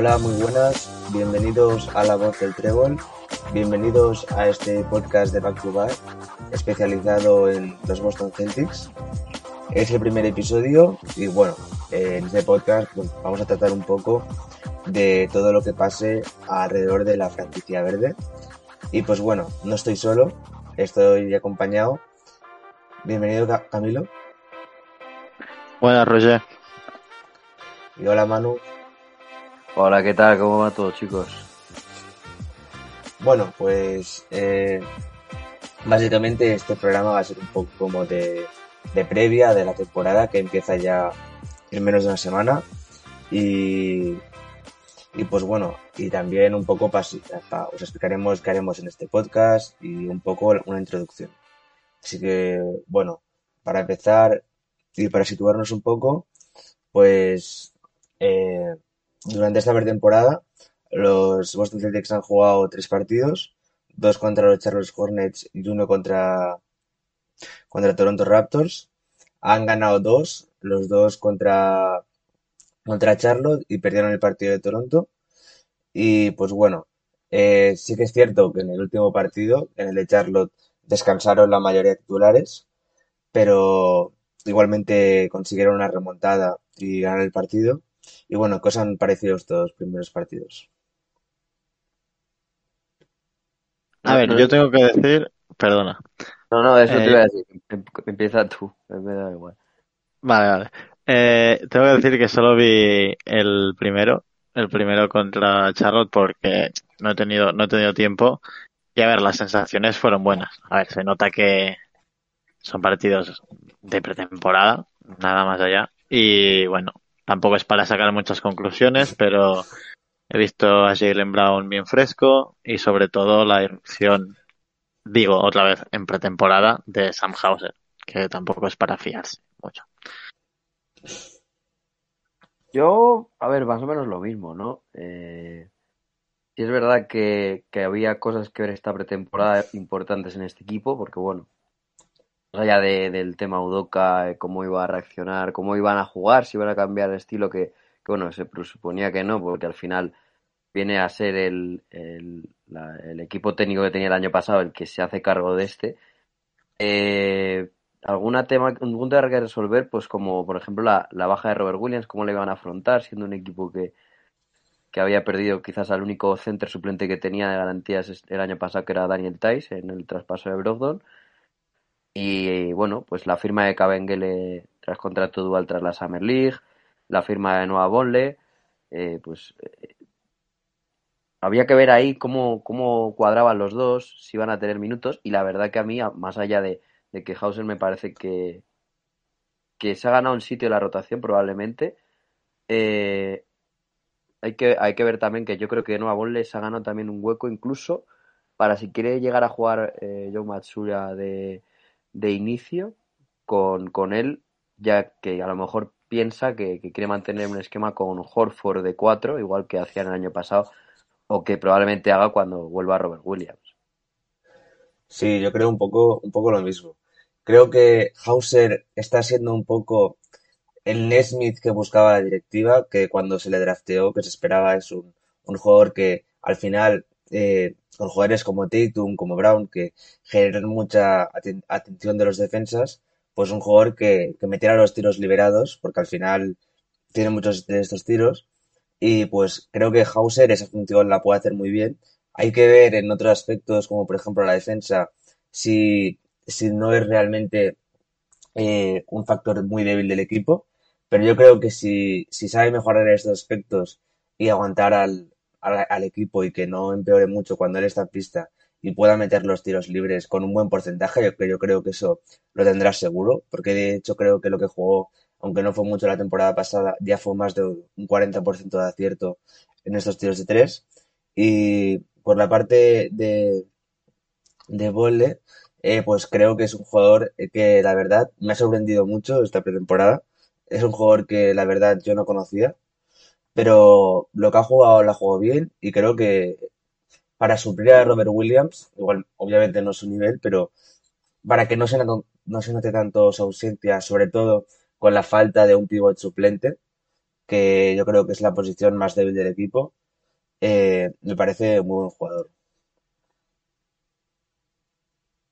Hola, muy buenas. Bienvenidos a La Voz del Trébol. Bienvenidos a este podcast de Back to Back, especializado en los Boston Celtics. Es el primer episodio y bueno, en este podcast pues, vamos a tratar un poco de todo lo que pase alrededor de la franquicia verde. Y pues bueno, no estoy solo, estoy acompañado. Bienvenido Camilo. Buenas, Roger. Y hola Manu. Hola, ¿qué tal? ¿Cómo va todo, chicos? Bueno, pues eh, básicamente este programa va a ser un poco como de, previa de la temporada que empieza ya en menos de una semana. Y, y pues bueno, y también un poco para, os explicaremos qué haremos en este podcast y un poco una introducción. Así que bueno, para empezar y para situarnos un poco, pues eh, durante esta temporada, los Boston Celtics han jugado tres partidos, dos contra los Charlotte Hornets y uno contra, contra Toronto Raptors. Han ganado dos, los dos contra, contra Charlotte y perdieron el partido de Toronto. Y pues bueno, eh, sí que es cierto que en el último partido, en el de Charlotte, descansaron la mayoría de titulares, pero igualmente consiguieron una remontada y ganar el partido. Y bueno, ¿qué os han parecido estos primeros partidos? A ver, yo tengo que decir, perdona. No, no, eso te iba a eh, decir. Em, empieza tú, me da igual. Vale, vale. Eh, tengo que decir que solo vi el primero, el primero contra Charlotte porque no he tenido, no he tenido tiempo. Y a ver, las sensaciones fueron buenas. A ver, se nota que son partidos de pretemporada, nada más allá. Y bueno, Tampoco es para sacar muchas conclusiones, pero he visto a Jalen Brown bien fresco y sobre todo la irrupción, digo otra vez, en pretemporada de Sam Hauser, que tampoco es para fiarse mucho. Yo, a ver, más o menos lo mismo, ¿no? Eh, sí es verdad que, que había cosas que ver esta pretemporada importantes en este equipo, porque bueno, allá del tema Udoka, eh, cómo iba a reaccionar, cómo iban a jugar, si iban a cambiar el estilo, que, bueno, se presuponía que no, porque al final viene a ser el, el, equipo técnico que tenía el año pasado el que se hace cargo de este. Eh, alguna tema, un punto que resolver, pues como por ejemplo la, la, baja de Robert Williams, cómo le iban a afrontar, siendo un equipo que, que había perdido quizás al único center suplente que tenía de garantías el año pasado, que era Daniel Tice, en el traspaso de Brogdon. Y bueno, pues la firma de Cabengele tras contrato dual tras la Summer League, la firma de Nueva Bonle, eh, pues eh, había que ver ahí cómo, cómo cuadraban los dos, si iban a tener minutos, y la verdad que a mí, más allá de, que Hauser me parece que, que se ha ganado un sitio en la rotación probablemente, eh, hay, que, hay que ver también que yo creo que Nueva Bonle se ha ganado también un hueco incluso para si quiere llegar a jugar eh, Joe Matsura de de inicio con, con él, ya que a lo mejor piensa que, quiere mantener un esquema con Horford de 4, igual que hacía el año pasado, o que probablemente haga cuando vuelva Robert Williams. Sí, yo creo un poco, un poco lo mismo. Creo que Hauser está siendo un poco el Nesmith que buscaba la directiva, que cuando se le drafteó, que se esperaba es un, un jugador que al final eh, con jugadores como Tatum, como Brown, que generan mucha atención de los defensas, pues un jugador que, que metiera los tiros liberados, porque al final tiene muchos de estos tiros, y pues creo que Hauser esa función la puede hacer muy bien. Hay que ver en otros aspectos, como por ejemplo la defensa, si, si no es realmente eh, un factor muy débil del equipo, pero yo creo que si, si sabe mejorar estos aspectos y aguantar al, al, equipo y que no empeore mucho cuando él está en pista y pueda meter los tiros libres con un buen porcentaje, yo, yo creo que eso lo tendrá seguro, porque de hecho creo que lo que jugó, aunque no fue mucho la temporada pasada, ya fue más de un 40% de acierto en estos tiros de tres. Y por la parte de, de Bolle, eh, pues creo que es un jugador que la verdad me ha sorprendido mucho esta pretemporada. Es un jugador que la verdad yo no conocía pero lo que ha jugado lo ha jugado bien y creo que para suplir a Robert Williams, igual obviamente no es su nivel, pero para que no se, no se note tanto su ausencia, sobre todo con la falta de un pivot suplente, que yo creo que es la posición más débil del equipo, eh, me parece muy buen jugador.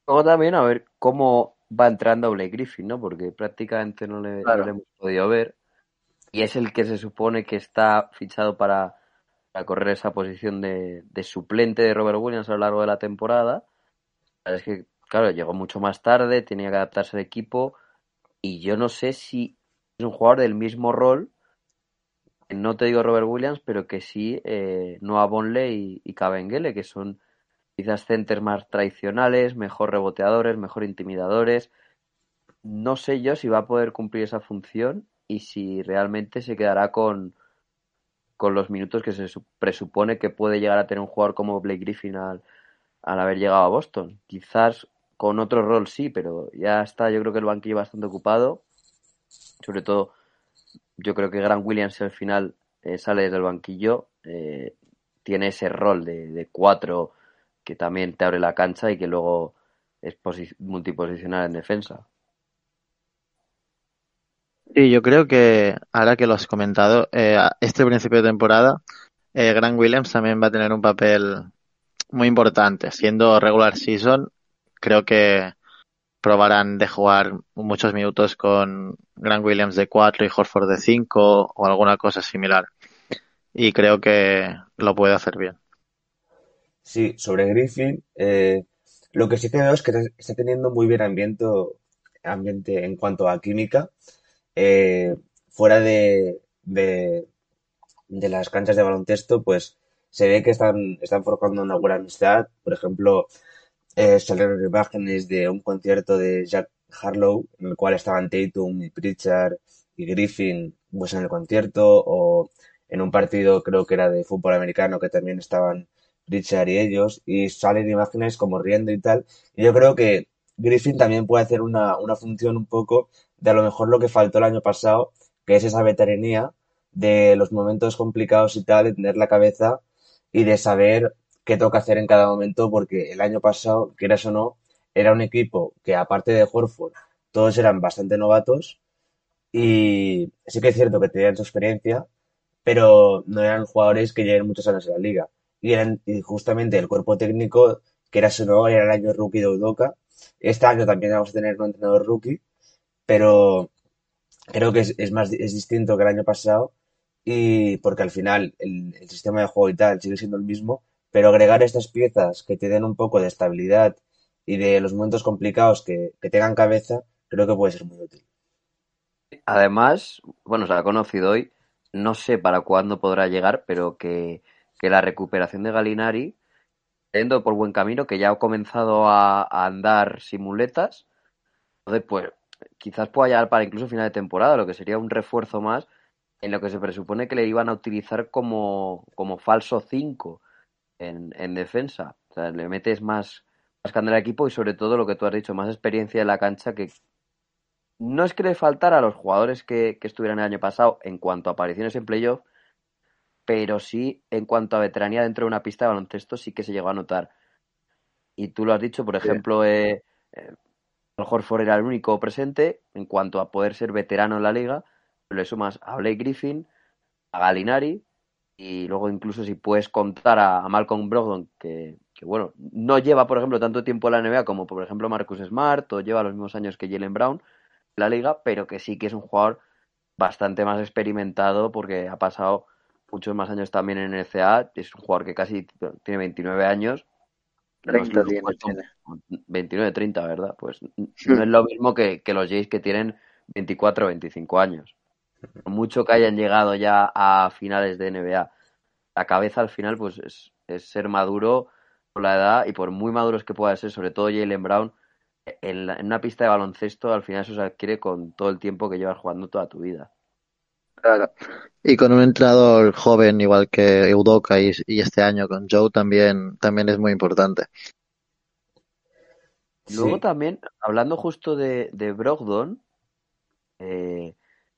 Luego también a ver cómo va entrando Blake Griffin, ¿no? Porque prácticamente no le, Claro. no le hemos podido ver. Y es el que se supone que está fichado para, para correr esa posición de, de suplente de Robert Williams a lo largo de la temporada. Es que, claro, llegó mucho más tarde, tenía que adaptarse al equipo. Y yo no sé si es un jugador del mismo rol. No te digo Robert Williams, pero que sí eh, Noah Bonley y, y Kabengele, que son quizás centers más tradicionales, mejor reboteadores, mejor intimidadores. No sé yo si va a poder cumplir esa función y si realmente se quedará con, con los minutos que se su- presupone que puede llegar a tener un jugador como Blake Griffin al, haber llegado a Boston. Quizás con otro rol sí, pero ya está, yo creo que el banquillo bastante ocupado. Sobre todo, yo creo que Grant Williams al final eh, sale desde el banquillo, eh, tiene ese rol de, de cuatro que también te abre la cancha y que luego es posi- multiposicional en defensa. Sí, yo creo que ahora que lo has comentado, eh, este principio de temporada, eh, Grant Williams también va a tener un papel muy importante. Siendo regular season, creo que probarán de jugar muchos minutos con Grant Williams de 4 y Horford de 5 o alguna cosa similar. Y creo que lo puede hacer bien. Sí, sobre Griffin, eh, lo que sí que veo es que está teniendo muy bien ambiente, ambiente en cuanto a química, eh, fuera de, de, las canchas de baloncesto, pues se ve que están, están forjando una buena amistad. Por ejemplo, eh, salieron imágenes de un concierto de Jack Harlow, en el cual estaban Tatum y Pritchard y Griffin pues, en el concierto, o en un partido creo que era de fútbol americano que también estaban Pritchard y ellos, y salen imágenes como riendo y tal. Y yo creo que Griffin también puede hacer una, una función un poco de a lo mejor lo que faltó el año pasado, que es esa veteranía de los momentos complicados y tal, de tener la cabeza y de saber qué toca hacer en cada momento, porque el año pasado, quieras o no, era un equipo que aparte de Horford, todos eran bastante novatos y sí que es cierto que tenían su experiencia, pero no eran jugadores que lleven muchos años en la liga. Y, eran, y justamente el cuerpo técnico, que era o no, era el año rookie de Udoka. Este año también vamos a tener un entrenador rookie, pero creo que es, más es distinto que el año pasado y porque al final el, sistema de juego y tal sigue siendo el mismo, pero agregar estas piezas que te den un poco de estabilidad y de los momentos complicados que, que tengan cabeza, creo que puede ser muy útil. Además, bueno, se ha conocido hoy, no sé para cuándo podrá llegar, pero que, que la recuperación de Galinari, yendo por buen camino, que ya ha comenzado a, andar sin muletas, entonces pues quizás pueda llegar para incluso final de temporada, lo que sería un refuerzo más en lo que se presupone que le iban a utilizar como, como falso 5 en, en defensa. O sea, le metes más, más candela al equipo y sobre todo lo que tú has dicho, más experiencia en la cancha que no es que le faltara a los jugadores que, que estuvieran el año pasado en cuanto a apariciones en playoff, pero sí en cuanto a veteranía dentro de una pista de baloncesto sí que se llegó a notar. Y tú lo has dicho, por ejemplo, eh, eh, a lo mejor Ford era el único presente en cuanto a poder ser veterano en la liga, pero le sumas a Blake Griffin, a Galinari y luego incluso si puedes contar a, a Malcolm Brogdon, que, que, bueno, no lleva, por ejemplo, tanto tiempo en la NBA como, por ejemplo, Marcus Smart o lleva los mismos años que Jalen Brown en la liga, pero que sí que es un jugador bastante más experimentado porque ha pasado muchos más años también en NCA, es un jugador que casi tiene 29 años. 30 tiene, tiene. 29, 30, ¿verdad? Pues no es lo mismo que, que los Jays que tienen 24 o 25 años. Mucho que hayan llegado ya a finales de NBA. La cabeza al final, pues es, es ser maduro por la edad y por muy maduros que pueda ser, sobre todo Jalen Brown, en, la, en, una pista de baloncesto al final eso se adquiere con todo el tiempo que llevas jugando toda tu vida. Claro. Y con un entrenador joven igual que Eudoka y, y, este año con Joe también, también es muy importante. Luego sí. también, hablando justo de, de Brogdon, eh,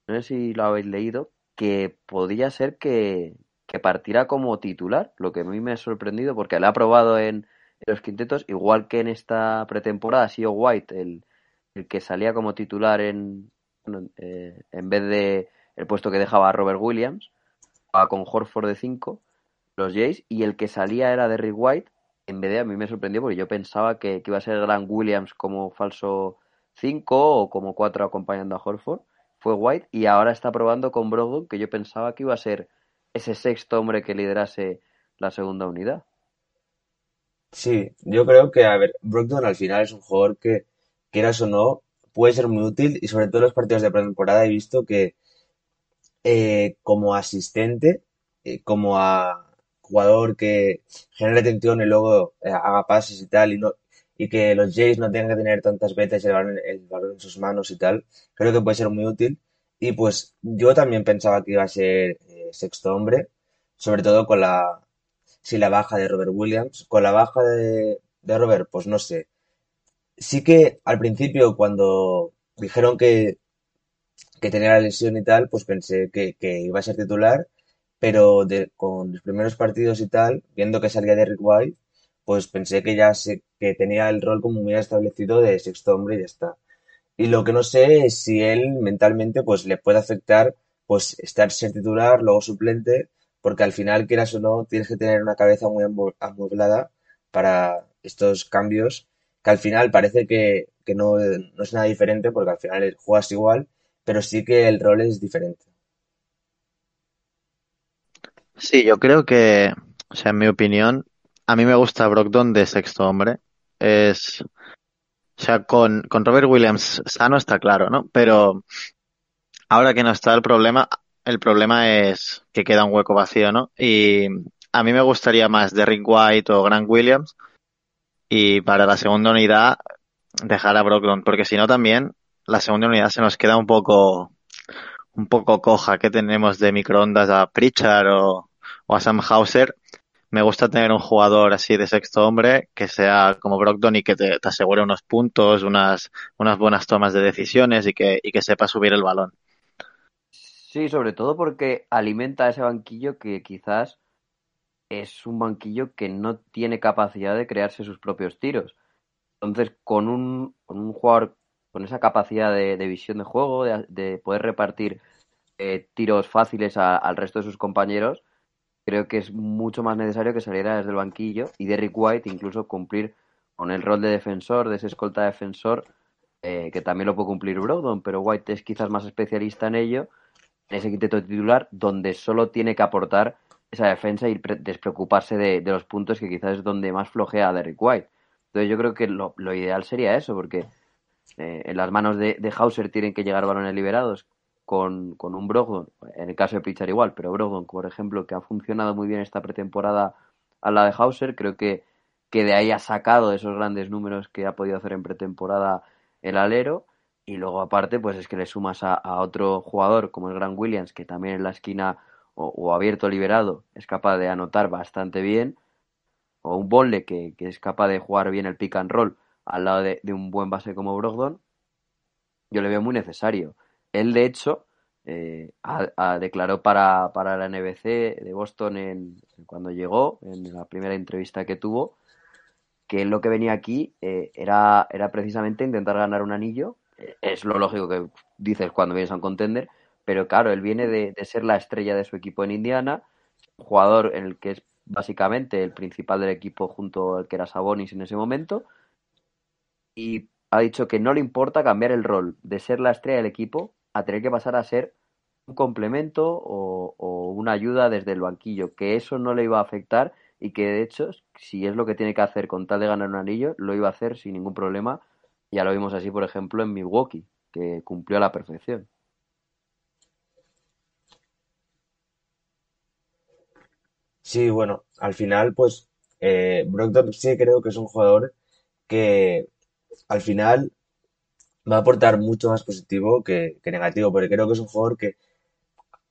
no sé si lo habéis leído, que podía ser que, que, partiera como titular, lo que a mí me ha sorprendido porque le ha probado en, en los quintetos, igual que en esta pretemporada ha sido White el, el que salía como titular en, eh, en vez de el puesto que dejaba Robert Williams, con Horford de 5, los Jays, y el que salía era Derrick White. En vez de a mí me sorprendió porque yo pensaba que, iba a ser Grant Williams como falso 5 o como 4 acompañando a Horford. Fue White y ahora está probando con Brogdon, que yo pensaba que iba a ser ese sexto hombre que liderase la segunda unidad. Sí, yo creo que, a ver, Brogdon al final es un jugador que, quieras o no, puede ser muy útil y sobre todo en los partidos de pretemporada he visto que eh, como asistente, eh, como a jugador que genere atención y luego eh, haga pases y tal, y, no, y que los Jays no tengan que tener tantas veces el balón, el balón en sus manos y tal, creo que puede ser muy útil. Y pues yo también pensaba que iba a ser sexto hombre, sobre todo con la, si la baja de Robert Williams, con la baja de, de Robert, pues no sé. Sí que al principio cuando dijeron que que tenía la lesión y tal, pues pensé que, iba a ser titular, pero con los primeros partidos y tal, viendo que salía Derrick White, pues pensé que ya se, que tenía el rol como muy establecido de sexto hombre y ya está. Y lo que no sé es si él mentalmente pues le puede afectar pues estar ser titular, luego suplente, porque al final, quieras o no, tienes que tener una cabeza muy amueblada para estos cambios, que al final parece que, que no, no es nada diferente, porque al final juegas igual, pero sí que el rol es diferente. Sí, yo creo que, o sea, en mi opinión, a mí me gusta Brogdon de sexto hombre. Es, o sea, con, con Robert Williams sano está claro, ¿no? Pero ahora que no está el problema, el problema es que queda un hueco vacío, ¿no? Y a mí me gustaría más Derrick White o Grant Williams. Y para la segunda unidad, dejar a Brogdon, porque si no también la segunda unidad se nos queda un poco un poco coja que tenemos de microondas a Pritchard o, a Sam Hauser. Me gusta tener un jugador así de sexto hombre que sea como Brogdon y que te, asegure unos puntos, unas, unas buenas tomas de decisiones y que, y que sepa subir el balón. Sí, sobre todo porque alimenta ese banquillo que quizás es un banquillo que no tiene capacidad de crearse sus propios tiros. Entonces, con un, con un jugador con esa capacidad de, visión de juego, de, poder repartir eh, tiros fáciles al resto de sus compañeros, creo que es mucho más necesario que saliera desde el banquillo y Derrick White incluso cumplir con el rol de defensor, de ese escolta defensor, eh, que también lo puede cumplir Brogdon, pero White es quizás más especialista en ello, en ese quinteto titular, donde solo tiene que aportar esa defensa y despreocuparse de, los puntos que quizás es donde más flojea Derrick White. Entonces yo creo que lo, lo ideal sería eso, porque eh, en las manos de, Hauser tienen que llegar balones liberados con, un Brogdon, en el caso de Pritchard igual, pero Brogdon, por ejemplo, que ha funcionado muy bien esta pretemporada a la de Hauser, creo que, que de ahí ha sacado esos grandes números que ha podido hacer en pretemporada el alero. Y luego, aparte, pues es que le sumas a, otro jugador como el Gran Williams, que también en la esquina o, abierto liberado es capaz de anotar bastante bien, o un Bolle que, que, es capaz de jugar bien el pick and roll al lado de, un buen base como Brogdon, yo le veo muy necesario. Él, de hecho, eh, declaró para, para, la NBC de Boston en, cuando llegó, en la primera entrevista que tuvo, que lo que venía aquí eh, era, era precisamente intentar ganar un anillo. Es lo lógico que dices cuando vienes a un contender, pero claro, él viene de, de ser la estrella de su equipo en Indiana, jugador en el que es básicamente el principal del equipo junto al que era Sabonis en ese momento, y ha dicho que no le importa cambiar el rol de ser la estrella del equipo a tener que pasar a ser un complemento o, una ayuda desde el banquillo, que eso no le iba a afectar y que de hecho, si es lo que tiene que hacer con tal de ganar un anillo, lo iba a hacer sin ningún problema. Ya lo vimos así, por ejemplo, en Milwaukee, que cumplió a la perfección. Sí, bueno, al final, pues, eh, Brockton sí creo que es un jugador que al final va a aportar mucho más positivo que, negativo, porque creo que es un jugador que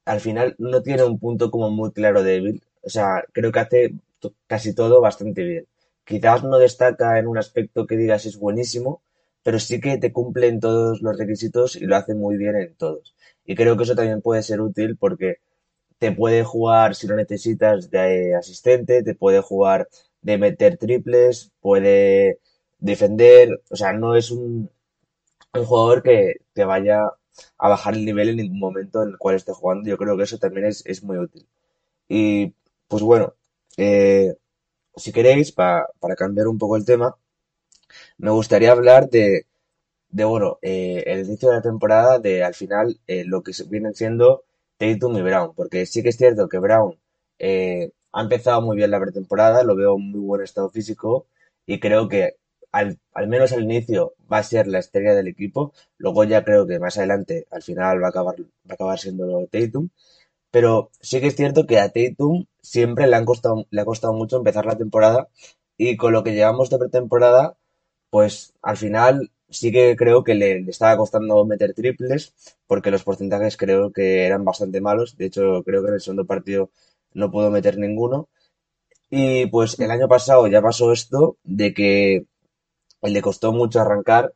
al final no tiene un punto como muy claro débil. O sea, creo que hace casi todo bastante bien. Quizás no destaca en un aspecto que digas es buenísimo, pero sí que te cumple en todos los requisitos y lo hace muy bien en todos. Y creo que eso también puede ser útil porque te puede jugar si lo necesitas de asistente, te puede jugar de meter triples, puede defender, o sea, no es un, un jugador que, que vaya a bajar el nivel en ningún momento en el cual esté jugando. Yo creo que eso también es, es muy útil. Y pues bueno, eh, si queréis, pa- para cambiar un poco el tema, me gustaría hablar de, de bueno, eh, el inicio de la temporada, de al final eh, lo que vienen siendo Tatum y Brown, porque sí que es cierto que Brown eh, ha empezado muy bien la pretemporada, lo veo en muy buen estado físico y creo que al, al menos al inicio va a ser la estrella del equipo, luego ya creo que más adelante al final va a acabar, va a acabar siendo Tatum, pero sí que es cierto que a Tatum siempre le han costado, le ha costado mucho empezar la temporada y con lo que llevamos de pretemporada pues al final sí que creo que le, le estaba costando meter triples, porque los porcentajes creo que eran bastante malos. De hecho, creo que en el segundo partido no pudo meter ninguno. Y pues el año pasado ya pasó esto de que le costó mucho arrancar.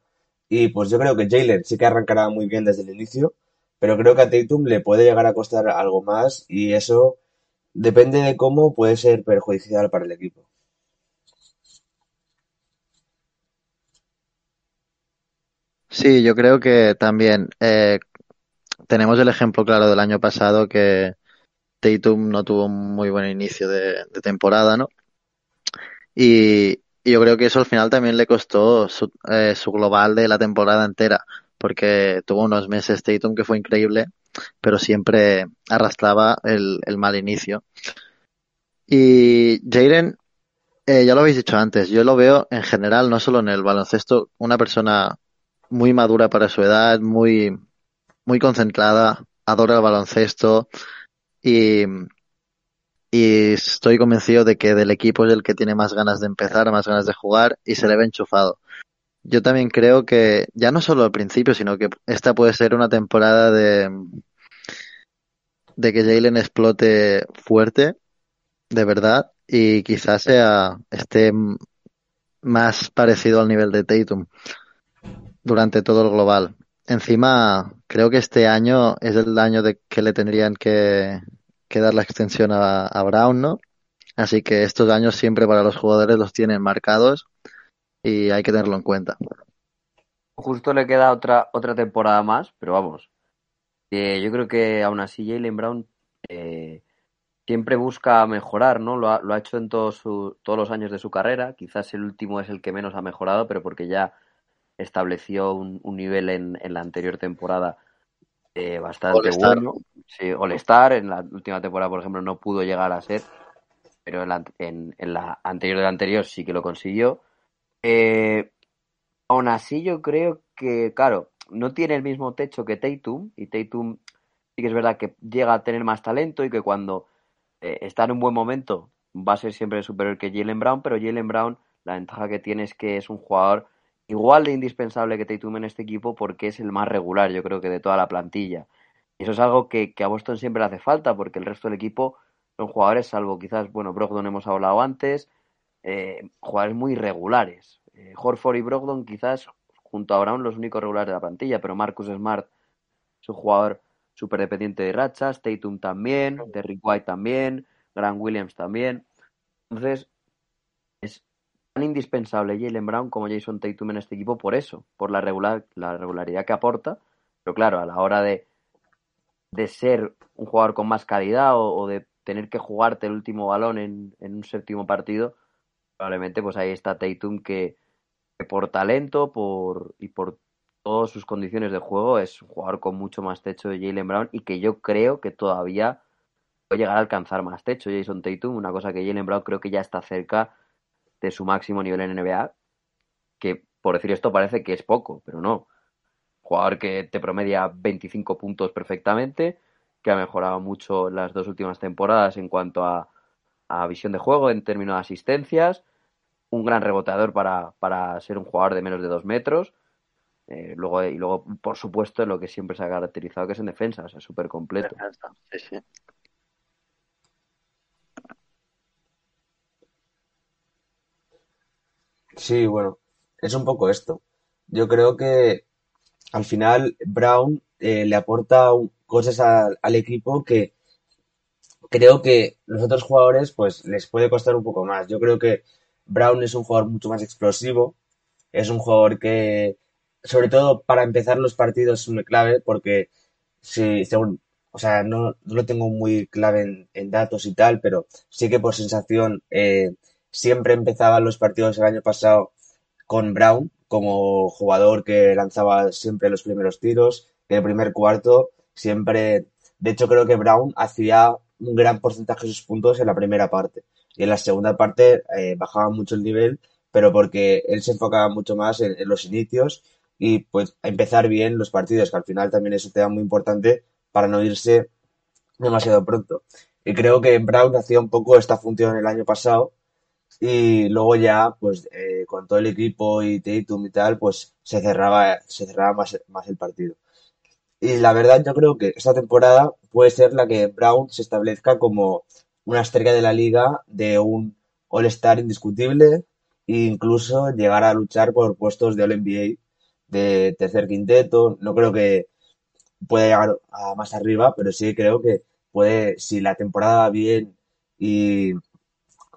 Y pues yo creo que Jalen sí que arrancará muy bien desde el inicio, pero creo que a Tatum le puede llegar a costar algo más y eso depende de cómo puede ser perjudicial para el equipo. Sí, yo creo que también eh, tenemos el ejemplo claro del año pasado que Tatum no tuvo un muy buen inicio de, de temporada, ¿no? Y, y yo creo que eso al final también le costó su, eh, su global de la temporada entera, porque tuvo unos meses Tatum que fue increíble, pero siempre arrastraba el, mal inicio. Y Jalen, eh, ya lo habéis dicho antes, yo lo veo en general, no solo en el baloncesto, una persona muy madura para su edad, muy, muy concentrada, adora el baloncesto y, y estoy convencido de que del equipo es el que tiene más ganas de empezar, más ganas de jugar y se le ve enchufado. Yo también creo que ya no solo al principio, sino que esta puede ser una temporada de, de que Jalen explote fuerte, de verdad, y quizás sea esté más parecido al nivel de Tatum durante todo el global. Encima, creo que este año es el año de que le tendrían que, que dar la extensión a, Brown, ¿no? Así que estos años siempre para los jugadores los tienen marcados y hay que tenerlo en cuenta. Justo le queda otra, otra temporada más, pero vamos. Yo creo que aún así Jalen Brown eh, siempre busca mejorar, ¿no? Lo ha, lo ha hecho en todos, su, todos los años de su carrera. Quizás el último es el que menos ha mejorado, pero porque ya estableció un, un nivel en, en, la anterior temporada eh, bastante bueno. Sí, All-Star, en la última temporada, por ejemplo, no pudo llegar a ser, pero en la, en, en la anterior de la anterior sí que lo consiguió. Eh, aún así, yo creo que, claro, no tiene el mismo techo que Tatum, y Tatum sí que es verdad que llega a tener más talento y que cuando eh, está en un buen momento va a ser siempre superior que Jalen Brown, pero Jalen Brown, la ventaja que tiene es que es un jugador igual de indispensable que Tatum en este equipo porque es el más regular, yo creo que de toda la plantilla. Y eso es algo que, que, a Boston siempre le hace falta porque el resto del equipo son jugadores, salvo quizás, bueno, Brogdon hemos hablado antes, eh, jugadores muy irregulares. Eh, Horford y Brogdon quizás junto a Brown los únicos regulares de la plantilla, pero Marcus Smart es un jugador súper dependiente de rachas, Tatum también, Derrick White también, Grant Williams también. Entonces, es tan indispensable Jalen Brown como Jason Tatum en este equipo por eso, por la, regular, la regularidad que aporta. Pero claro, a la hora de, de ser un jugador con más calidad o, de tener que jugarte el último balón en, en, un séptimo partido, probablemente pues ahí está Tatum que, que por talento por, y por todas sus condiciones de juego es un jugador con mucho más techo de Jalen Brown y que yo creo que todavía puede llegar a alcanzar más techo Jason Tatum, una cosa que Jalen Brown creo que ya está cerca de su máximo nivel en NBA, que por decir esto parece que es poco, pero no. Jugador que te promedia 25 puntos perfectamente, que ha mejorado mucho las dos últimas temporadas en cuanto a, a visión de juego, en términos de asistencias, un gran reboteador para, para ser un jugador de menos de dos metros. Eh, luego, y luego, por supuesto, lo que siempre se ha caracterizado que es en defensa, o sea, súper completo. Sí, sí. Sí, bueno, es un poco esto. Yo creo que al final Brown eh, le aporta cosas al equipo que creo que los otros jugadores pues les puede costar un poco más. Yo creo que Brown es un jugador mucho más explosivo, es un jugador que sobre todo para empezar los partidos es muy clave porque si, según, o sea, no, no lo tengo muy clave en, en datos y tal, pero sí que por sensación eh, siempre empezaban los partidos el año pasado con Brown como jugador que lanzaba siempre los primeros tiros, que el primer cuarto siempre, de hecho creo que Brown hacía un gran porcentaje de sus puntos en la primera parte y en la segunda parte eh, bajaba mucho el nivel, pero porque él se enfocaba mucho más en, los inicios y pues empezar bien los partidos, que al final también es un tema muy importante para no irse demasiado pronto. Y creo que Brown hacía un poco esta función el año pasado y luego ya, pues eh, con todo el equipo y Tatum y tal, pues se cerraba, se cerraba más, más el partido. Y la verdad, yo creo que esta temporada puede ser la que Brown se establezca como una estrella de la liga, de un All-Star indiscutible, e incluso llegar a luchar por puestos de All-NBA de tercer quinteto. No creo que pueda llegar a más arriba, pero sí creo que puede, si la temporada va bien y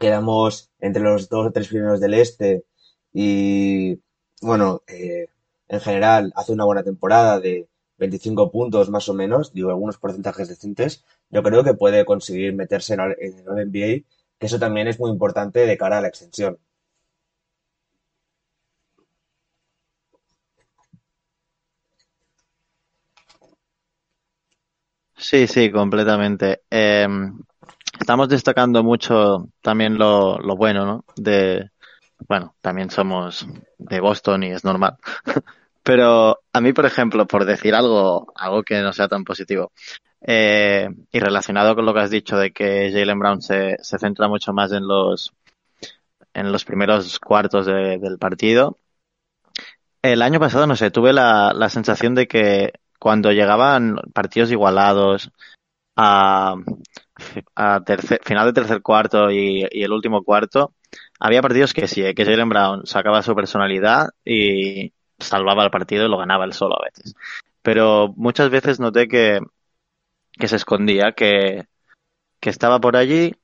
quedamos entre los dos o tres primeros del este y, bueno, eh, en general hace una buena temporada de 25 puntos más o menos, digo, algunos porcentajes decentes, yo creo que puede conseguir meterse en el, NBA, que eso también es muy importante de cara a la extensión. Sí, sí, completamente. Eh, estamos destacando mucho también lo, lo bueno, ¿no? De, bueno, también somos de Boston y es normal. Pero a mí, por ejemplo, por decir algo, algo que no sea tan positivo, eh, y relacionado con lo que has dicho de que Jalen Brown se, se centra mucho más en los, en los primeros cuartos de- del partido, el año pasado, no sé, tuve la, la sensación de que cuando llegaban partidos igualados a, a tercer- final de tercer cuarto y, el último cuarto, había partidos que sí, eh, que Jalen Brown sacaba su personalidad y salvaba el partido y lo ganaba él solo a veces. Pero muchas veces noté que, que se escondía, que, que estaba por allí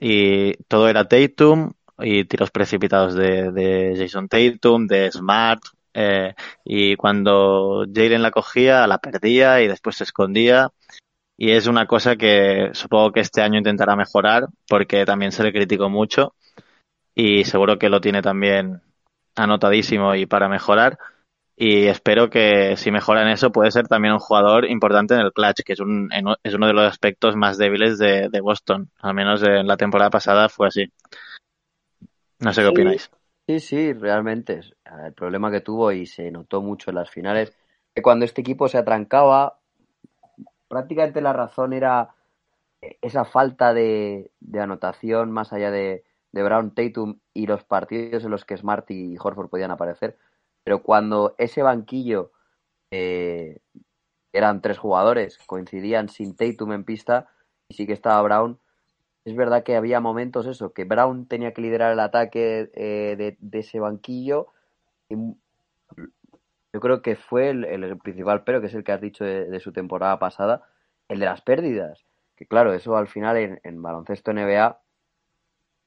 y todo era Tatum y tiros precipitados de, de Jason Tatum, de Smart, eh, y cuando Jalen la cogía, la perdía y después se escondía. Y es una cosa que supongo que este año intentará mejorar porque también se le criticó mucho y seguro que lo tiene también anotadísimo y para mejorar. Y espero que si mejora en eso puede ser también un jugador importante en el clutch, que es, un, en- es uno de los aspectos más débiles de, de Boston. Al menos en la temporada pasada fue así. No sé qué Sí, opináis. sí, sí, realmente. El problema que tuvo y se notó mucho en las finales, que cuando este equipo se atrancaba, prácticamente la razón era esa falta de, de anotación más allá de, de Brown, Tatum y los partidos en los que Smart y Horford podían aparecer. Pero cuando ese banquillo eh, eran tres jugadores, coincidían sin Tatum en pista y sí que estaba Brown, es verdad que había momentos eso, que Brown tenía que liderar el ataque eh, de, de ese banquillo y yo creo que fue el, principal pero, que es el que has dicho de, su temporada pasada, el de las pérdidas. Que claro, eso al final en, baloncesto NBA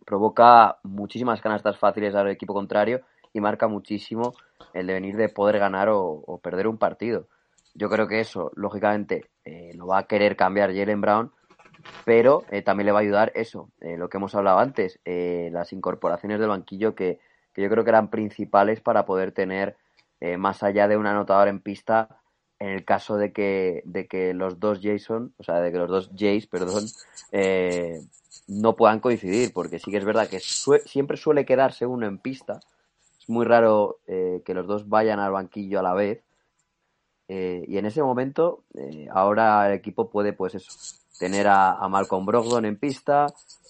provoca muchísimas canastas fáciles al equipo contrario y marca muchísimo el devenir de poder ganar o, perder un partido. Yo creo que eso, lógicamente, eh, lo va a querer cambiar Jalen Brown, pero eh, también le va a ayudar eso, eh, lo que hemos hablado antes, las incorporaciones del banquillo que, que yo creo que eran principales para poder tener, eh, más allá de un anotador en pista, en el caso de que, de que los dos Jason, o sea, de que los dos Jays, perdón, eh, no puedan coincidir, porque sí que es verdad que siempre suele quedarse uno en pista. Es muy raro eh, que los dos vayan al banquillo a la vez. Eh, y en ese momento, eh, ahora el equipo puede, pues eso, tener a, a Malcolm Brogdon en pista.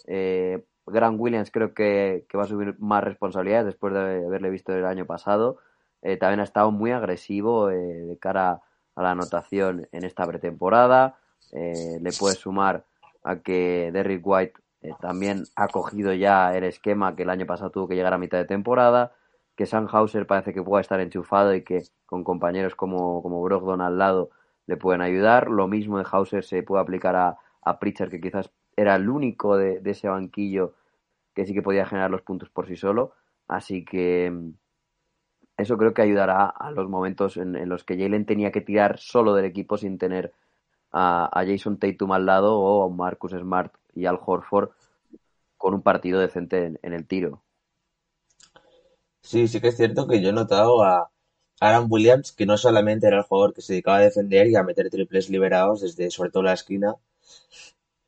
Eh, Grant Williams creo que, que va a subir más responsabilidades después de haberle visto el año pasado. Eh, también ha estado muy agresivo eh, de cara a la anotación en esta pretemporada. Eh, le puede sumar a que Derrick White eh, también ha cogido ya el esquema que el año pasado tuvo que llegar a mitad de temporada, que Sam Hauser parece que pueda estar enchufado y que con compañeros como, como Brogdon al lado le pueden ayudar. Lo mismo de Hauser se puede aplicar a, a Pritchard, que quizás era el único de, de ese banquillo que sí que podía generar los puntos por sí solo. Así que eso creo que ayudará a los momentos en, los que Jalen tenía que tirar solo del equipo sin tener a, Jason Tatum al lado o a Marcus Smart y Al Horford con un partido decente en, en el tiro. Sí, sí que es cierto que yo he notado a Aaron Williams que no solamente era el jugador que se dedicaba a defender y a meter triples liberados desde sobre todo la esquina,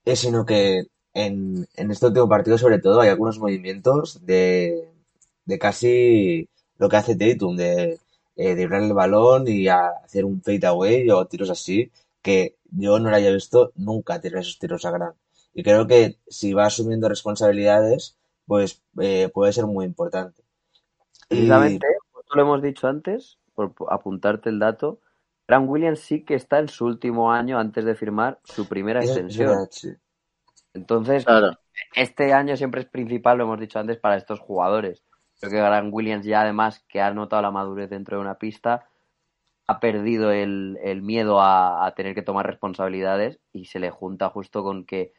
eh, sino que en, en este último partido sobre todo hay algunos movimientos de, de casi lo que hace Tatum, de eh, el balón y a hacer un fade away o tiros así, que yo no lo haya visto nunca tirar esos tiros a gran. Y creo que si va asumiendo responsabilidades, pues eh, puede ser muy importante. Y Precisamente, como lo hemos dicho antes, por apuntarte el dato, Grant Williams sí que está en su último año antes de firmar su primera extensión. verdad, sí. Entonces, Claro. este año siempre es principal, lo hemos dicho antes, para estos jugadores. Creo que Grant Williams ya además que ha notado la madurez dentro de una pista, ha perdido el, miedo a, tener que tomar responsabilidades y se le junta justo con que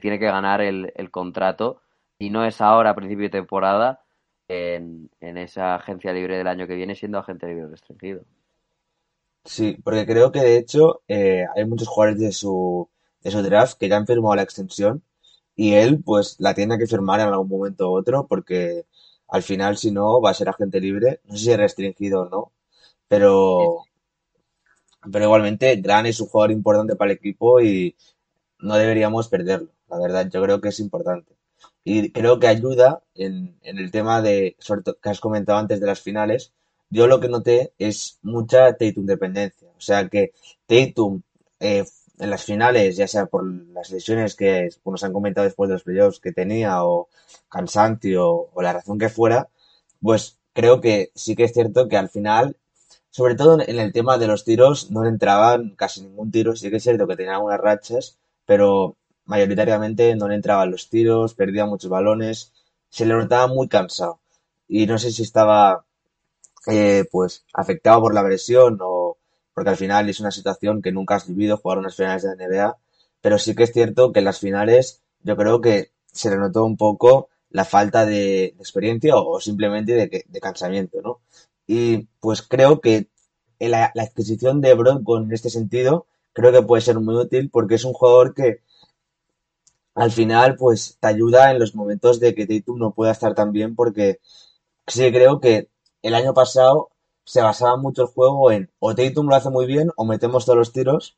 tiene que ganar el, contrato y no es ahora a principio de temporada en, en esa agencia libre del año que viene siendo agente libre restringido. Sí, porque creo que de hecho eh, hay muchos jugadores de su, de su draft que ya han firmado la extensión y él pues la tiene que firmar en algún momento u otro porque al final si no va a ser agente libre, no sé si es restringido o no, pero, pero igualmente Gran es un jugador importante para el equipo y no deberíamos perderlo, la verdad, yo creo que es importante. Y creo que ayuda en, en el tema de, sobre todo, que has comentado antes de las finales, yo lo que noté es mucha Tatum dependencia. O sea que Tatum eh, en las finales, ya sea por las lesiones que nos han comentado después de los playoffs que tenía, o cansancio, o la razón que fuera, pues creo que sí que es cierto que al final, sobre todo en el tema de los tiros, no le entraban casi ningún tiro. Sí que es cierto que tenía algunas rachas, pero mayoritariamente no le entraban los tiros, perdía muchos balones, se le notaba muy cansado. Y no sé si estaba eh, pues afectado por la presión o porque al final es una situación que nunca has vivido jugar unas finales de la NBA, pero sí que es cierto que en las finales yo creo que se le notó un poco la falta de, experiencia o, simplemente de, de cansamiento, ¿no? Y pues creo que la, la adquisición de Bronco en este sentido creo que puede ser muy útil porque es un jugador que al final pues te ayuda en los momentos de que Tatum no pueda estar tan bien porque sí creo que el año pasado se basaba mucho el juego en o Tatum lo hace muy bien o metemos todos los tiros,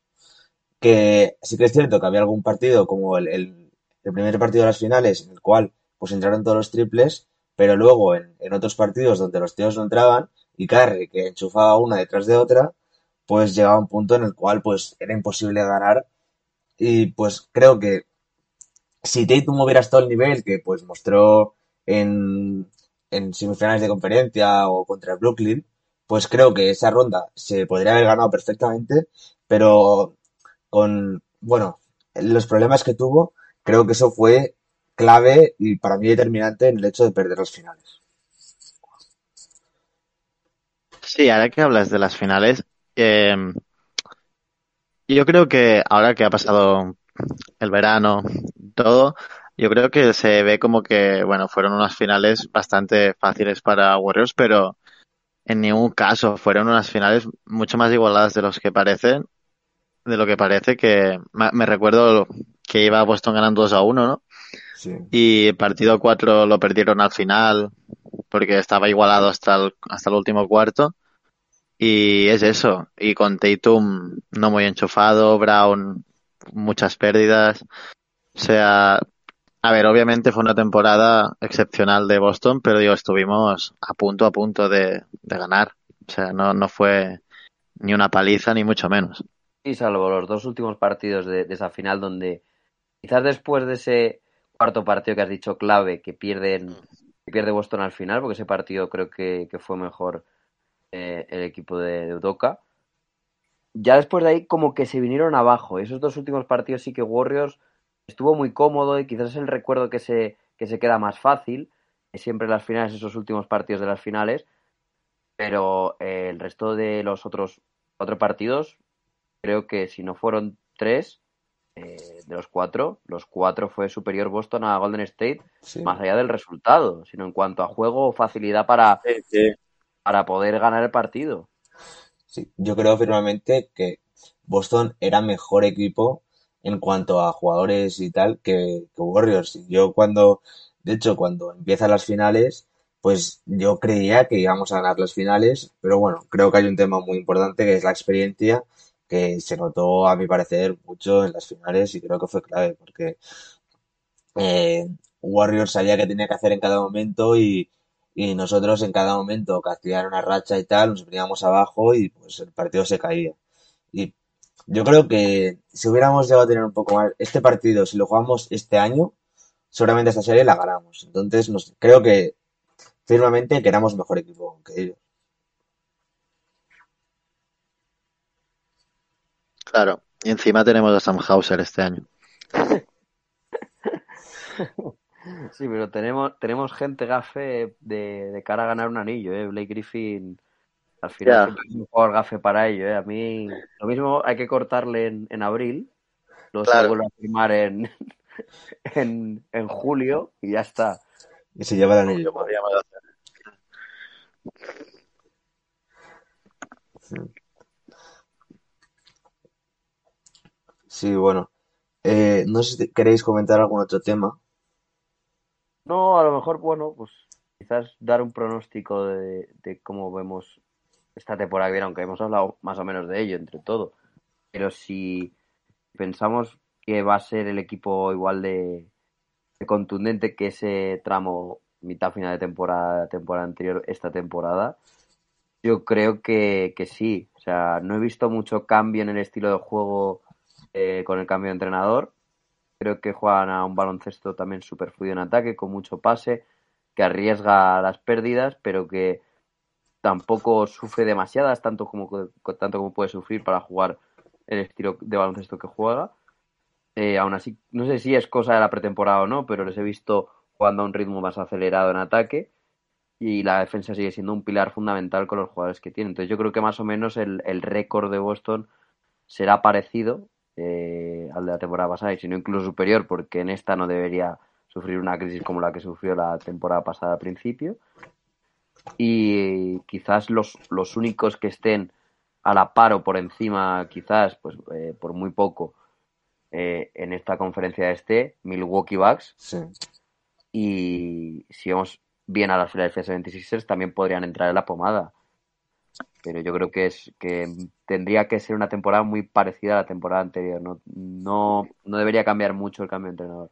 que sí que es cierto que había algún partido como el, el, primer partido de las finales en el cual pues entraron todos los triples, pero luego en, en otros partidos donde los tiros no entraban y Curry que enchufaba una detrás de otra, pues llegaba un punto en el cual pues era imposible ganar. Y pues creo que si Tatum hubiera estado al nivel que pues mostró en, en semifinales de conferencia o contra Brooklyn, pues creo que esa ronda se podría haber ganado perfectamente, pero con, bueno, los problemas que tuvo, creo que eso fue clave y para mí determinante en el hecho de perder las finales. Sí, ahora que hablas de las finales, eh, yo creo que ahora que ha pasado el verano, todo, yo creo que se ve como que, bueno, fueron unas finales bastante fáciles para Warriors, pero en ningún caso fueron unas finales mucho más igualadas de los que parecen, de lo que parece que me, recuerdo que iba Boston ganando 2 a 1, ¿no? Sí, Y partido 4 lo perdieron al final porque estaba igualado hasta el, hasta el último cuarto. Y es eso. Y con Tatum no muy enchufado, Brown muchas pérdidas. O sea, a ver, obviamente fue una temporada excepcional de Boston, pero digo, estuvimos a punto a punto de, ganar. O sea, no, no fue ni una paliza ni mucho menos. Y salvo los dos últimos partidos de, esa final donde quizás después de ese cuarto partido que has dicho clave que pierden que pierde Boston al final, porque ese partido creo que, que fue mejor eh, el equipo de, de. Ya después de ahí como que se vinieron abajo. Esos dos últimos partidos sí que Warriors estuvo muy cómodo y quizás es el recuerdo que se, que se queda más fácil. eh, Siempre las finales, esos últimos partidos de las finales. Pero eh, el resto de los otros cuatro partidos, creo que si no fueron tres, eh, de los cuatro, los cuatro fue superior Boston a Golden State, sí. más allá del resultado, sino en cuanto a juego o facilidad para, Sí, sí. para poder ganar el partido. Sí, yo creo firmemente que Boston era mejor equipo en cuanto a jugadores y tal que, que Warriors. Yo cuando, de hecho, cuando empiezan las finales, pues yo creía que íbamos a ganar las finales, pero bueno, creo que hay un tema muy importante que es la experiencia, que se notó a mi parecer mucho en las finales y creo que fue clave, porque eh, Warriors sabía que tenía que hacer en cada momento y, y nosotros en cada momento castigar una racha y tal, nos veníamos abajo y pues el partido se caía. Y yo creo que si hubiéramos llegado a tener un poco más este partido, si lo jugamos este año, seguramente esta serie la ganamos. Entonces, nos, creo que firmemente que éramos mejor equipo que ellos. Claro, y encima tenemos a Sam Hauser este año. Sí, pero tenemos, tenemos gente gafe de, de cara a ganar un anillo, ¿eh? Blake Griffin al final siempre es un jugador gafe para ello, ¿eh? A mí lo mismo hay que cortarle en, en abril, luego se Claro. vuelve a firmar en, en, en julio y ya está. Y se lleva el anillo. Sí, bueno. Eh, no sé si queréis comentar algún otro tema. No, a lo mejor, bueno, pues quizás dar un pronóstico de, de cómo vemos esta temporada que viene, aunque hemos hablado más o menos de ello entre todo. Pero si pensamos que va a ser el equipo igual de, de contundente que ese tramo mitad final de temporada, temporada anterior, esta temporada, yo creo que, que sí. O sea, no he visto mucho cambio en el estilo de juego eh, con el cambio de entrenador. Creo que juegan a un baloncesto también súper fluido en ataque, con mucho pase, que arriesga las pérdidas, pero que tampoco sufre demasiadas, tanto como, tanto como puede sufrir para jugar el estilo de baloncesto que juega. Eh, aún así, no sé si es cosa de la pretemporada o no, pero les he visto jugando a un ritmo más acelerado en ataque y la defensa sigue siendo un pilar fundamental con los jugadores que tienen. Entonces yo creo que más o menos el, el récord de Boston será parecido eh, al de la temporada pasada y si no incluso superior porque en esta no debería sufrir una crisis como la que sufrió la temporada pasada al principio y quizás los, los únicos que estén a la par o por encima quizás pues eh, por muy poco eh, en esta conferencia este Milwaukee Bucks. Sí. y si vamos bien a las Philadelphia 76ers también podrían entrar en la pomada. Pero yo creo que es que tendría que ser una temporada muy parecida a la temporada anterior. No, no, no debería cambiar mucho el cambio de entrenador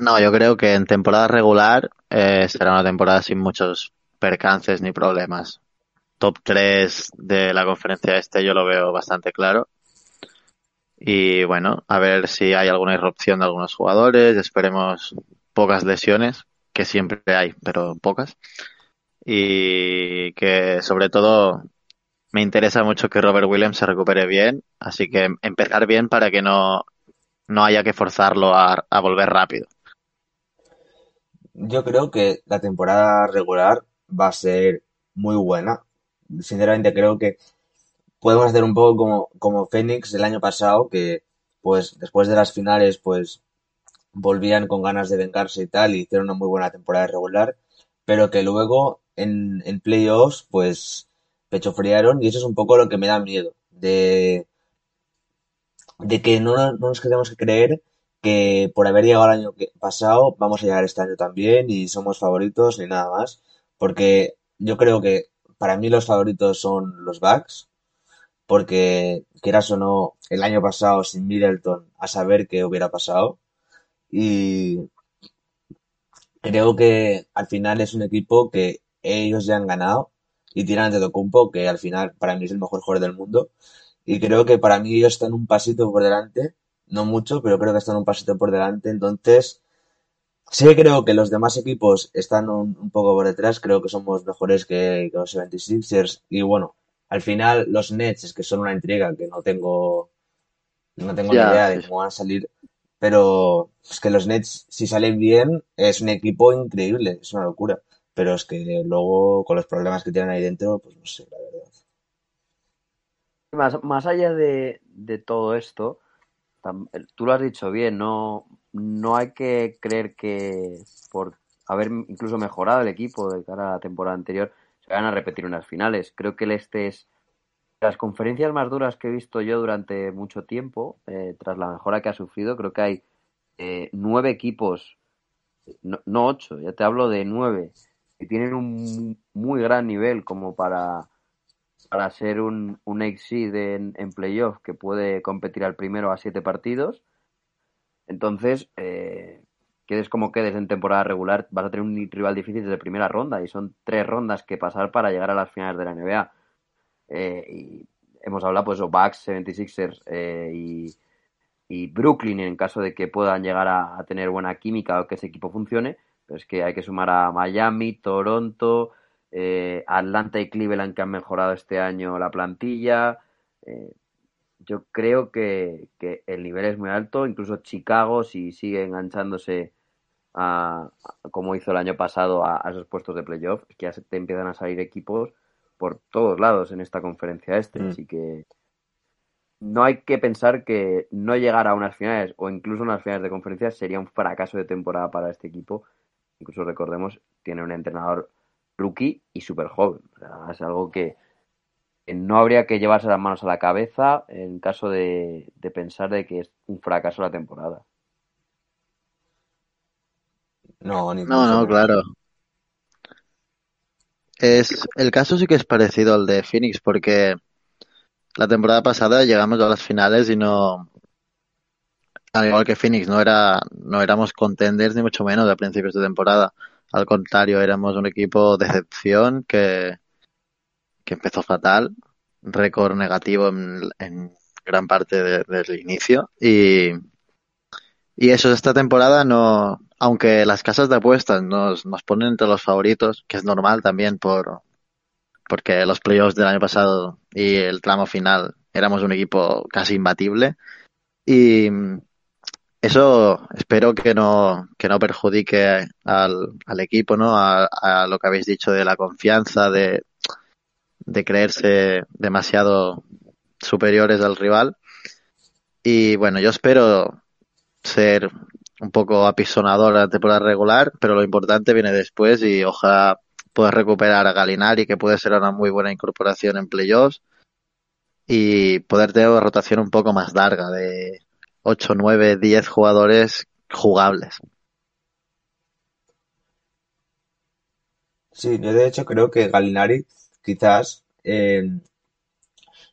No, yo creo que en temporada regular eh, será una temporada sin muchos percances ni problemas. Top 3 de la conferencia este yo lo veo bastante claro. Y bueno, a ver si hay alguna irrupción de algunos jugadores. Esperemos pocas lesiones, que siempre hay, pero pocas. Y que sobre todo me interesa mucho que Robert Williams se recupere bien. Así que empezar bien para que no, no haya que forzarlo a, a volver rápido. Yo creo que la temporada regular va a ser muy buena. Sinceramente creo que podemos hacer un poco como, como Phoenix el año pasado, que pues después de las finales pues volvían con ganas de vengarse y tal, y hicieron una muy buena temporada regular, pero que luego en, en playoffs pues pechofriaron y eso es un poco lo que me da miedo, de, de que no, no nos queremos que creer que por haber llegado el año pasado vamos a llegar este año también y somos favoritos ni nada más, porque yo creo que para mí los favoritos son los Bucks, porque quieras o no, el año pasado sin Middleton, a saber qué hubiera pasado. Y creo que al final es un equipo que ellos ya han ganado y tienen a Antetokounmpo, que al final para mí es el mejor jugador del mundo. Y creo que para mí ellos están un pasito por delante, no mucho, pero creo que están un pasito por delante. Entonces, sí que creo que los demás equipos están un, un poco por detrás, creo que somos mejores que, que los 76ers. Y bueno, al final los Nets es que son una intriga que no tengo, no tengo ni idea de cómo van a salir. Pero es que los Nets, si salen bien, es un equipo increíble, es una locura. Pero es que luego, con los problemas que tienen ahí dentro, pues no sé, la verdad. Más, más allá de, de todo esto, tú lo has dicho bien, no, no hay que creer que por haber incluso mejorado el equipo de cara a la temporada anterior, se van a repetir unas finales. Creo que el este es las conferencias más duras que he visto yo durante mucho tiempo, eh, tras la mejora que ha sufrido. Creo que hay eh, nueve equipos, no, no, ocho, ya te hablo de nueve, que tienen un muy gran nivel como para, para ser un, un exit en, en playoff que puede competir al primero a siete partidos. Entonces, eh, quedes como quedes en temporada regular, vas a tener un rival difícil desde primera ronda y son tres rondas que pasar para llegar a las finales de la NBA. Eh, y hemos hablado, pues, o Bucks, 76ers eh, y, y, Brooklyn en caso de que puedan llegar a, a, tener buena química o que ese equipo funcione. Pero es que hay que sumar a Miami, Toronto, eh, Atlanta y Cleveland que han mejorado este año la plantilla. Eh, yo creo que, que, el nivel es muy alto, incluso Chicago, si sigue enganchándose a, como hizo el año pasado a, a esos puestos de playoff, que ya se te empiezan a salir equipos por todos lados en esta conferencia este, mm. así que no hay que pensar que no llegar a unas finales o incluso unas finales de conferencia sería un fracaso de temporada para este equipo. Incluso recordemos, tiene un entrenador rookie y súper joven. O sea, es algo que no habría que llevarse las manos a la cabeza en caso de, de pensar de que es un fracaso la temporada. No, ni no, no, claro. Es, el caso sí que es parecido al de Phoenix porque la temporada pasada llegamos a las finales y no, al igual que Phoenix, no era, no éramos contenders ni mucho menos a principios de temporada. Al contrario, éramos un equipo de excepción que, que empezó fatal, récord negativo en, gran parte de, del inicio. Y, y eso esta temporada no, aunque las casas de apuestas nos, nos ponen entre los favoritos, que es normal también por porque los playoffs del año pasado y el tramo final éramos un equipo casi imbatible. Y eso espero que no que no perjudique al, al equipo no a, a, lo que habéis dicho de la confianza de, de creerse demasiado superiores al rival. Y bueno yo espero ser un poco apisonador la temporada regular, pero lo importante viene después y ojalá puedas recuperar a Galinari, que puede ser una muy buena incorporación en playoffs, y poder tener una rotación un poco más larga, de 8, 9, 10 jugadores jugables. Sí, yo de hecho creo que Galinari quizás eh,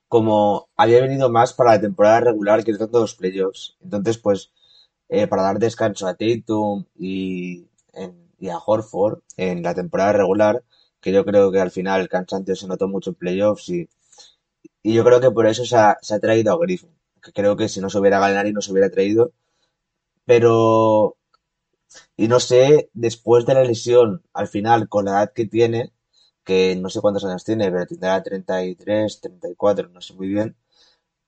como había venido más para la temporada regular que tanto los playoffs. Entonces, pues eh, para dar descanso a Tatum y, y, a Horford en la temporada regular, que yo creo que al final el cansancio se notó mucho en playoffs y, y yo creo que por eso se ha, se ha traído a Griffin, que creo que si no se hubiera ganado y no se hubiera traído, pero y no sé, después de la lesión, al final, con la edad que tiene, que no sé cuántos años tiene, pero tendrá 33, 34, no sé muy bien.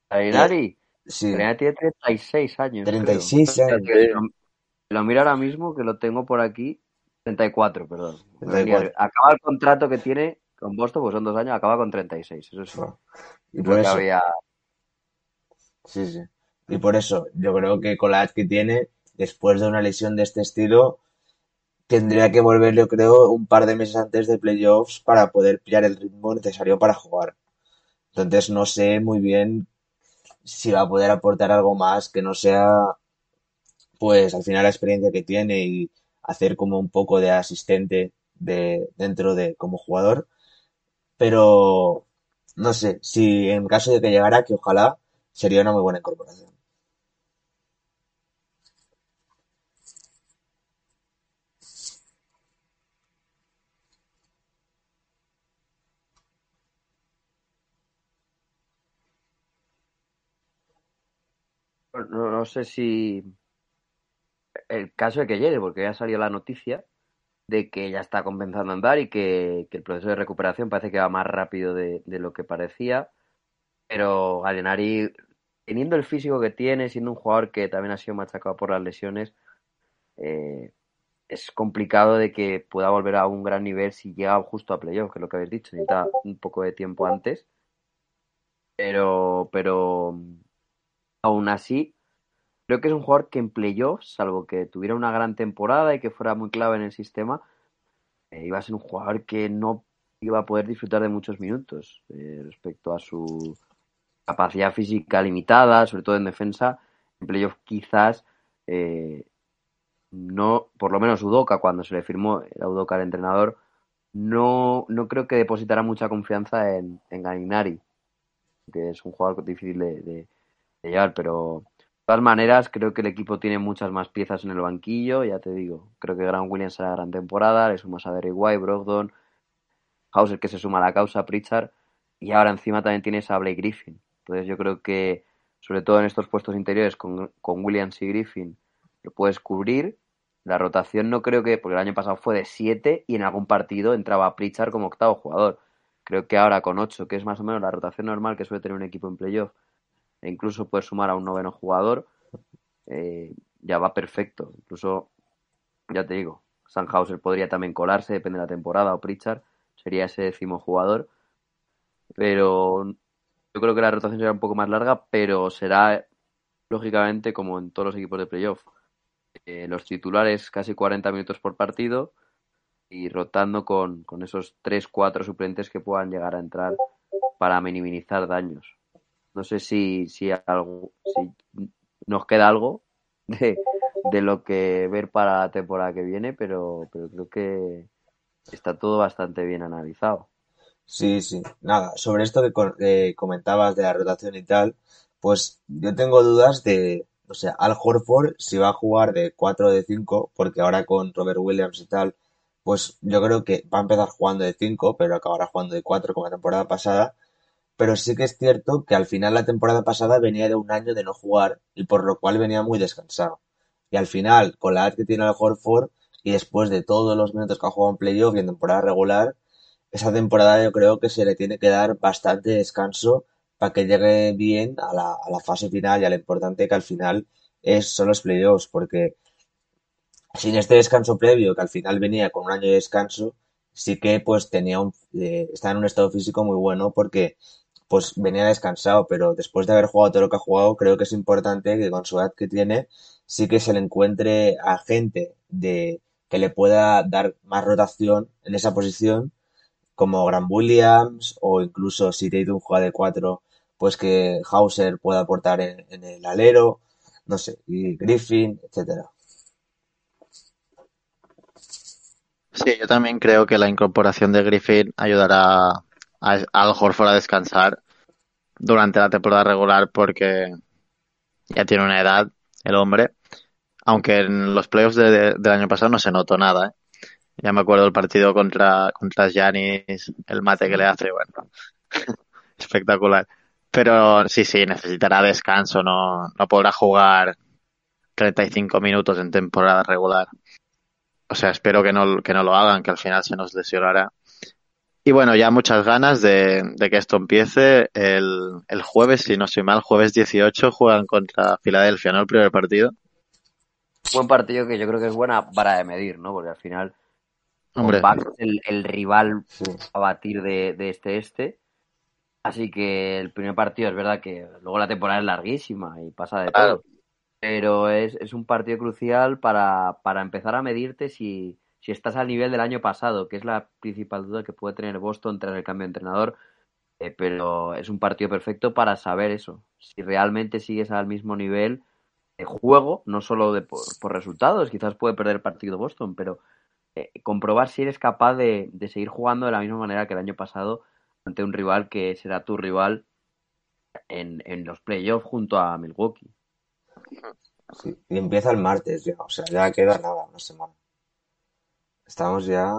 ¿Galinari? Sí. tiene 36 años. 36 creo. años. Lo, lo, miro ahora mismo, que lo tengo por aquí. 34, perdón. 34. Acaba el contrato que tiene con Boston, pues son dos años, acaba con 36. Eso sí. Y por eso. Había... Sí, sí. Y por eso, yo creo que con la edad que tiene, después de una lesión de este estilo, tendría que volver, yo creo, un par de meses antes de playoffs para poder pillar el ritmo necesario para jugar. Entonces no sé muy bien si va a poder aportar algo más que no sea, pues al final la experiencia que tiene y hacer como un poco de asistente de dentro de como jugador. Pero no sé, si en caso de que llegara, que ojalá sería una muy buena incorporación. no, sé si el caso de que llegue, porque ya salió la noticia de que ya está comenzando a andar y que, que el proceso de recuperación parece que va más rápido de, de lo que parecía. Pero Gallinari, teniendo el físico que tiene, siendo un jugador que también ha sido machacado por las lesiones, eh, es complicado de que pueda volver a un gran nivel si llega justo a playoff, que es lo que habéis dicho, necesita un poco de tiempo antes. Pero, pero aún así, creo que es un jugador que en playoffs, salvo que tuviera una gran temporada y que fuera muy clave en el sistema, eh, iba a ser un jugador que no iba a poder disfrutar de muchos minutos eh, respecto a su capacidad física limitada, sobre todo en defensa. En playoff quizás eh, no, por lo menos Udoca, cuando se le firmó, era Udoca el entrenador, no, no creo que depositara mucha confianza en, en Galinari, que es un jugador difícil de, de, llevar, pero de todas maneras creo que el equipo tiene muchas más piezas en el banquillo, ya te digo, creo que Grant Williams hará gran temporada, le sumas a Derek White, Brogdon, Hauser que se suma a la causa, Pritchard, y ahora encima también tienes a Blake Griffin. Entonces yo creo que, sobre todo en estos puestos interiores, con, con Williams y Griffin, lo puedes cubrir. La rotación no creo que, porque el año pasado fue de 7 y en algún partido entraba Pritchard como octavo jugador. Creo que ahora con 8, que es más o menos la rotación normal que suele tener un equipo en playoff, e incluso puedes sumar a un noveno jugador, eh, ya va perfecto. Incluso, ya te digo, Sandhauser podría también colarse, depende de la temporada, o Pritchard sería ese décimo jugador. Pero yo creo que la rotación será un poco más larga, pero será lógicamente como en todos los equipos de playoff. Eh, los titulares casi 40 minutos por partido y rotando con, con esos 3-4 suplentes que puedan llegar a entrar para minimizar daños. No sé si, si, algo, si nos queda algo de, de lo que ver para la temporada que viene, pero, pero creo que está todo bastante bien analizado. Sí, sí. Nada, sobre esto que eh, comentabas de la rotación y tal, pues yo tengo dudas de, o sea, Al Horford si va a jugar de 4 o de 5, porque ahora con Robert Williams y tal, pues yo creo que va a empezar jugando de 5, pero acabará jugando de 4 como la temporada pasada. Pero sí que es cierto que al final la temporada pasada venía de un año de no jugar y por lo cual venía muy descansado. Y al final, con la edad que tiene Al Horford y después de todos los minutos que ha jugado en playoff y en temporada regular, esa temporada yo creo que se le tiene que dar bastante descanso para que llegue bien a la, fase final y a lo importante que al final es, son los playoffs, porque sin este descanso previo, que al final venía con un año de descanso, sí que pues tenía un, eh, estaba en un estado físico muy bueno porque pues venía descansado, pero después de haber jugado todo lo que ha jugado, creo que es importante que con su edad que tiene, sí que se le encuentre a gente de que le pueda dar más rotación en esa posición, como Grant Williams, o incluso si Tatum juega de 4, pues que Hauser pueda aportar en, el alero, no sé, y Griffin, etcétera. Sí, yo también creo que la incorporación de Griffin ayudará a, a Al Horford a descansar durante la temporada regular porque ya tiene una edad el hombre, aunque en los playoffs de, del año pasado no se notó nada. ¿eh? Ya me acuerdo el partido contra contra Giannis, el mate que le hace, bueno, espectacular. Pero sí, sí, necesitará descanso, no, no podrá jugar 35 minutos en temporada regular. O sea, espero que no, que no lo hagan, que al final se nos lesionará. Y bueno, ya muchas ganas de, de que esto empiece. El, el, jueves, si no estoy mal, jueves 18 juegan contra Filadelfia, ¿no? El primer partido. Buen partido que yo creo que es buena para de medir, ¿no? Porque al final Hombre. El, el, rival a batir de, de este este. Así que el primer partido es verdad que luego la temporada es larguísima y pasa de Claro. todo. Pero es, es un partido crucial para, para empezar a medirte si, si estás al nivel del año pasado, que es la principal duda que puede tener Boston tras el cambio de entrenador. Eh, pero es un partido perfecto para saber eso. Si realmente sigues al mismo nivel de juego, no solo de, por, por resultados, quizás puede perder el partido Boston, pero eh, comprobar si eres capaz de, de seguir jugando de la misma manera que el año pasado ante un rival que será tu rival en, en los playoffs junto a Milwaukee. Sí, y empieza el martes ya, o sea, ya queda nada, una semana. Estamos ya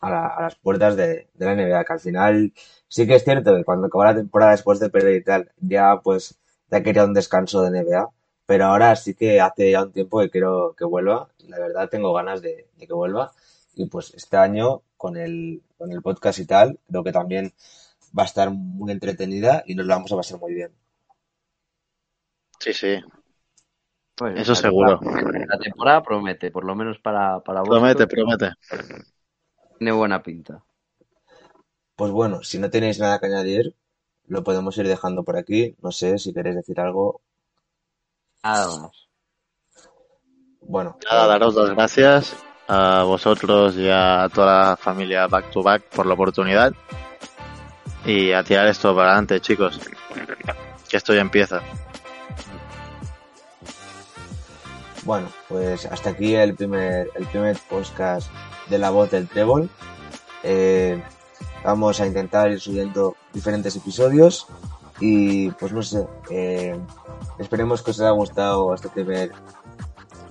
a, la, a las puertas de, de, la NBA, que al final sí que es cierto que cuando acabó la temporada después de perder y tal, ya pues ya quería un descanso de NBA, pero ahora sí que hace ya un tiempo que quiero que vuelva, la verdad tengo ganas de, de que vuelva, y pues este año con el, con el podcast y tal, creo que también va a estar muy entretenida y nos la vamos a pasar muy bien. Sí, sí. Pues Eso la seguro. temporada, la temporada promete, por lo menos para, para vos. Promete, promete. Tiene buena pinta. Pues bueno, si no tenéis nada que añadir, lo podemos ir dejando por aquí. No sé si queréis decir algo. Nada más. Bueno, Nada, daros las gracias a vosotros y a toda la familia Back to Back por la oportunidad. Y a tirar esto para adelante, chicos. Que esto ya empieza. Bueno, pues hasta aquí el primer, el primer podcast de la voz del Trébol. Eh, vamos a intentar ir subiendo diferentes episodios y pues no sé, eh, esperemos que os haya gustado este primer,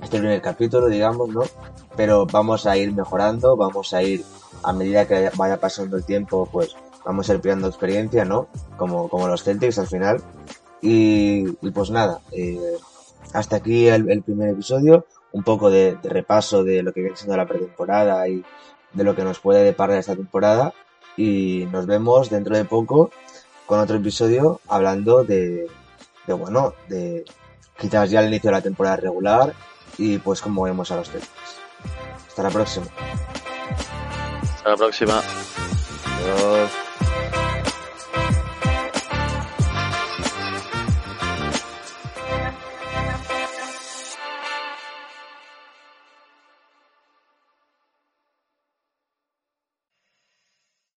este primer capítulo, digamos, ¿no? Pero vamos a ir mejorando, vamos a ir a medida que vaya pasando el tiempo, pues vamos a ir pillando experiencia, ¿no? Como, como los Celtics al final. Y, y pues nada, eh, hasta aquí el, el primer episodio, un poco de, de repaso de lo que viene siendo la pretemporada y de lo que nos puede deparar esta temporada. Y nos vemos dentro de poco con otro episodio hablando de, de bueno, de quizás ya el inicio de la temporada regular y pues cómo vemos a los Celtics. Hasta la próxima. Hasta la próxima. Adiós.